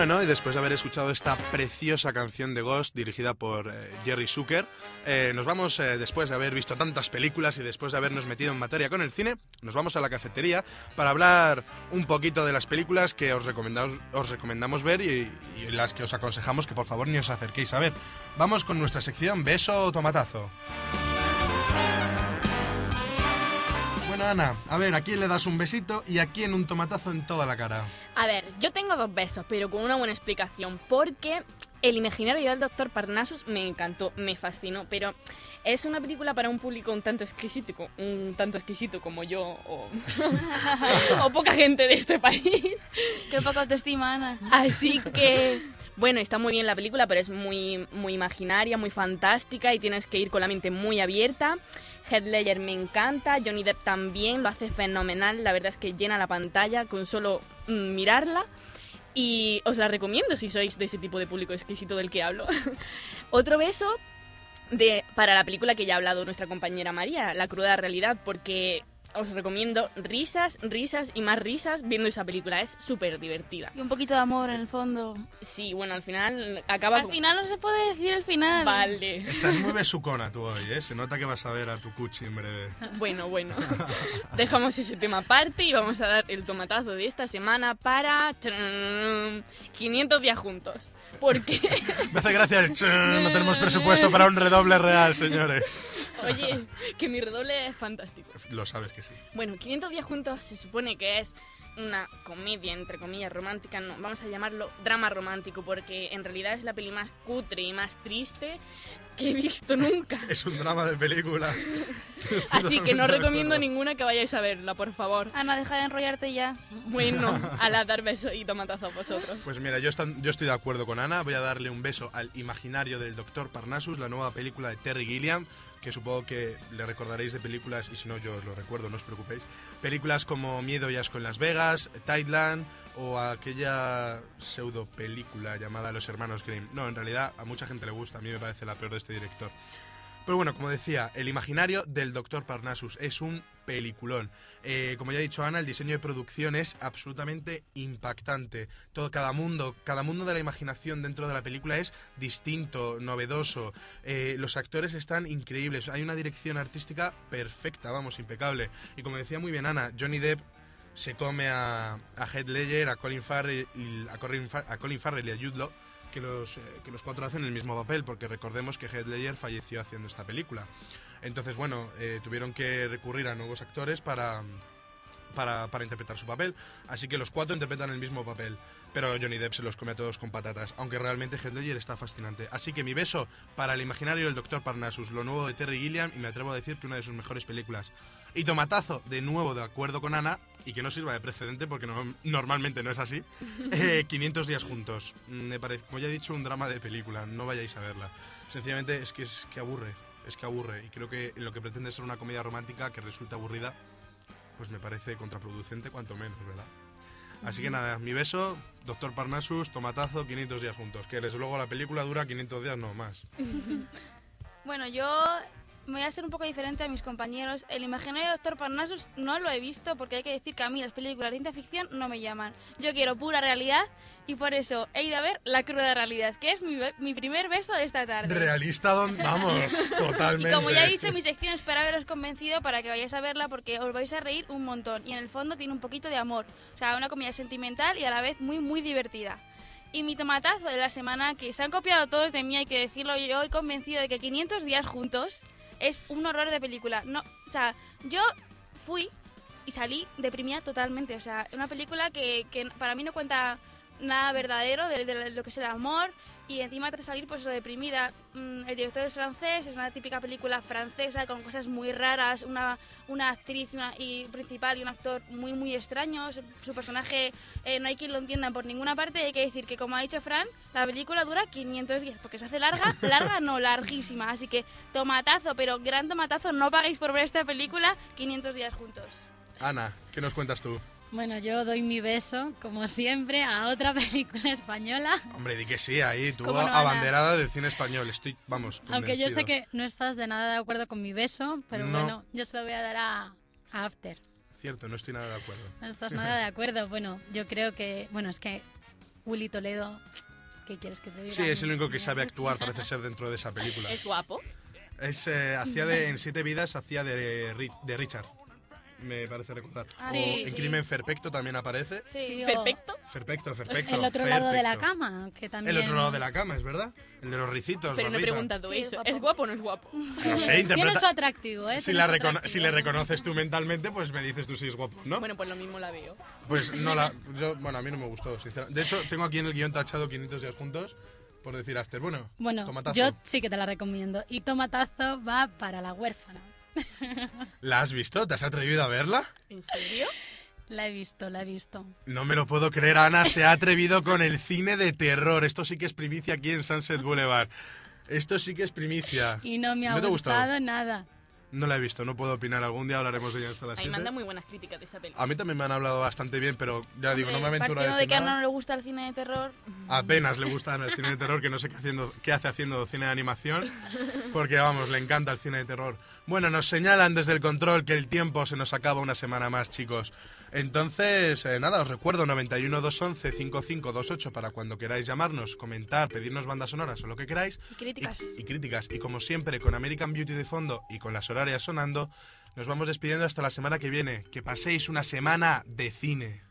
Bueno, y después de haber escuchado esta preciosa canción de Ghost dirigida por eh, Jerry Zucker, eh, nos vamos, eh, después de haber visto tantas películas y después de habernos metido en materia con el cine, nos vamos a la cafetería para hablar un poquito de las películas que os recomendamos, os recomendamos ver y, y las que os aconsejamos que por favor ni os acerquéis a ver. Vamos con nuestra sección Beso o Tomatazo. Bueno, Ana, a ver, ¿a quién le das un besito y a quién un tomatazo en toda la cara? A ver, yo tengo dos besos, pero con una buena explicación, porque El imaginario del Doctor Parnassus me encantó, me fascinó, pero es una película para un público un tanto exquisito, un tanto exquisito como yo o, o poca gente de este país. Qué poca autoestima, Ana. Así que, bueno, está muy bien la película, pero es muy, muy imaginaria, muy fantástica y tienes que ir con la mente muy abierta. Heath Ledger me encanta, Johnny Depp también, lo hace fenomenal, la verdad es que llena la pantalla con solo mm, mirarla. Y os la recomiendo si sois de ese tipo de público exquisito del que hablo. Otro beso de, para la película que ya ha hablado nuestra compañera María, La cruda realidad, porque os recomiendo risas, risas y más risas viendo esa película. Es súper divertida. Y un poquito de amor en el fondo. Sí, bueno, al final acaba Al con- final no se puede decir el final. Vale. Estás muy besucona tú hoy, ¿eh? Se nota que vas a ver a tu cuchi en breve. Bueno, bueno. Dejamos ese tema aparte y vamos a dar el tomatazo de esta semana para ¡tarán! 500 días juntos. Porque, Me hace gracia el... No tenemos presupuesto para un redoble real, señores. oye, que mi redoble es fantástico. Lo sabes que sí. Bueno, 500 días juntos se supone que es una comedia, entre comillas, romántica, no, vamos a llamarlo drama romántico, porque en realidad es la peli más cutre y más triste que he visto nunca. Es un drama de película. Estoy Así que no recomiendo ninguna que vayáis a verla, por favor. Ana, deja de enrollarte ya. Bueno, a la dar beso y tomatazo a vosotros. Pues mira, yo, estan- yo estoy de acuerdo con Ana. Voy a darle un beso al imaginario del Doctor Parnassus, la nueva película de Terry Gilliam, que supongo que le recordaréis de películas, y si no, yo os lo recuerdo, no os preocupéis. Películas como Miedo y Asco en Las Vegas, Tideland o aquella pseudo película llamada Los Hermanos Grimm. No, en realidad a mucha gente le gusta, a mí me parece la peor de este director. Pero bueno, como decía, el imaginario del Doctor Parnassus es un peliculón. Eh, como ya ha dicho Ana, el diseño de producción es absolutamente impactante. Todo, cada mundo, cada mundo de la imaginación dentro de la película es distinto, novedoso. Eh, los actores están increíbles. Hay una dirección artística perfecta, vamos, impecable. Y como decía muy bien Ana, Johnny Depp se come a, a Heath Ledger, a Colin Farrell, a Colin Farrell y a Jude Law, que los, eh, que los cuatro hacen el mismo papel, porque recordemos que Heath falleció haciendo esta película. Entonces, bueno, eh, tuvieron que recurrir a nuevos actores para, para, para interpretar su papel. Así que los cuatro interpretan el mismo papel. Pero Johnny Depp se los come a todos con patatas, aunque realmente Heath Ledger está fascinante. Así que mi beso para el imaginario del Dr. Parnassus, lo nuevo de Terry Gilliam, y me atrevo a decir que una de sus mejores películas. Y tomatazo, de nuevo de acuerdo con Ana, y que no sirva de precedente porque no- normalmente no es así. Eh, 500 días juntos. Me parece, como ya he dicho, un drama de película. No vayáis a verla. Sencillamente es que es que aburre. Es que aburre. Y creo que lo que pretende ser una comedia romántica que resulta aburrida, pues me parece contraproducente, cuanto menos, ¿verdad? Así que nada, mi beso, Doctor Parnassus, tomatazo, 500 días juntos. Que desde luego la película dura 500 días, no más. Bueno, yo me voy a ser un poco diferente a mis compañeros. El imaginario de Doctor Parnassus no lo he visto porque hay que decir que a mí las películas de ciencia ficción no me llaman. Yo quiero pura realidad y por eso he ido a ver La cruda realidad, que es mi, mi primer beso de esta tarde. Realista, don... vamos, totalmente. Y como ya he dicho, mi sección espero haberos convencido para que vayáis a verla porque os vais a reír un montón. Y en el fondo tiene un poquito de amor. O sea, una comedia sentimental y a la vez muy, muy divertida. Y mi tomatazo de la semana, que se han copiado todos de mí, hay que decirlo, yo he convencido de que 500 días juntos es un horror de película. No, o sea, yo fui y salí deprimida totalmente. O sea, una película que, que para mí no cuenta nada verdadero de, de lo que es el amor y encima tras salir pues eso, deprimida. Mm, el director es francés, es una típica película francesa con cosas muy raras, una, una actriz una, y principal y un actor muy muy extraños, su personaje eh, no hay quien lo entienda por ninguna parte hay que decir que como ha dicho Fran, la película dura 500 días porque se hace larga, larga no, larguísima, así que tomatazo, pero gran tomatazo, no paguéis por ver esta película 500 días juntos. Ana, ¿qué nos cuentas tú? Bueno, yo doy mi beso, como siempre, a otra película española. Hombre, di que sí, ahí, tú ¿Cómo no, abanderada del cine español. Estoy, vamos, Aunque yo sé que no estás de nada de acuerdo con mi beso, pero No. bueno, yo se lo voy a dar a, a After. Cierto, no estoy nada de acuerdo. No estás nada de acuerdo. Bueno, yo creo que, bueno, es que Willy Toledo, ¿qué quieres que te diga? Sí, es el único que sabe actuar, parece ser, dentro de esa película. ¿Es guapo? Es, eh, hacía de, en Siete Vidas, hacía de, Ri- de Richard. Me parece recordar. Ah, o sí, en sí. Crimen Perfecto también aparece. Sí, ¿Perfecto? Perfecto, perfecto. El otro lado de la cama, que también... El otro lado de la cama, es verdad. El de los ricitos. Pero no he Rosita. preguntado eso. ¿Es guapo o no es guapo? No sé, Tiene interpreta. su atractivo, ¿eh? Si, Tiene la atractivo. si le reconoces tú mentalmente, pues me dices tú si es guapo, ¿no? Bueno, pues lo mismo la veo. Pues no la. Yo, bueno, a mí no me gustó, sinceramente. De hecho, tengo aquí en el guion tachado 500 días juntos por decir Aster. Bueno, Bueno, tomatazo. yo sí que te la recomiendo. Y tomatazo va para la huérfana. ¿La has visto? ¿Te has atrevido a verla? ¿En serio? La he visto, la he visto. No me lo puedo creer, Ana se ha atrevido con el cine de terror. Esto sí que es primicia aquí en Sunset Boulevard. Esto sí que es primicia. Y no me ha ¿No gustado? nada. No la he visto, no puedo opinar. Algún día hablaremos de ella en Sala Ahí 7. manda muy buenas críticas de esa peli. A mí también me han hablado bastante bien, pero ya digo, no me aventuro a Partiendo de decir que a nada. no le gusta el cine de terror. Apenas le gusta el cine de terror, que no sé qué, haciendo, qué hace haciendo cine de animación, porque vamos, le encanta el cine de terror. Bueno, nos señalan desde el control que el tiempo se nos acaba una semana más, chicos. Entonces, eh, nada, os recuerdo 91 211 5528 para cuando queráis llamarnos, comentar, pedirnos bandas sonoras o lo que queráis. Y críticas. Y, y críticas. Y como siempre, con American Beauty de fondo y con las horarias sonando, nos vamos despidiendo hasta la semana que viene. Que paséis una semana de cine.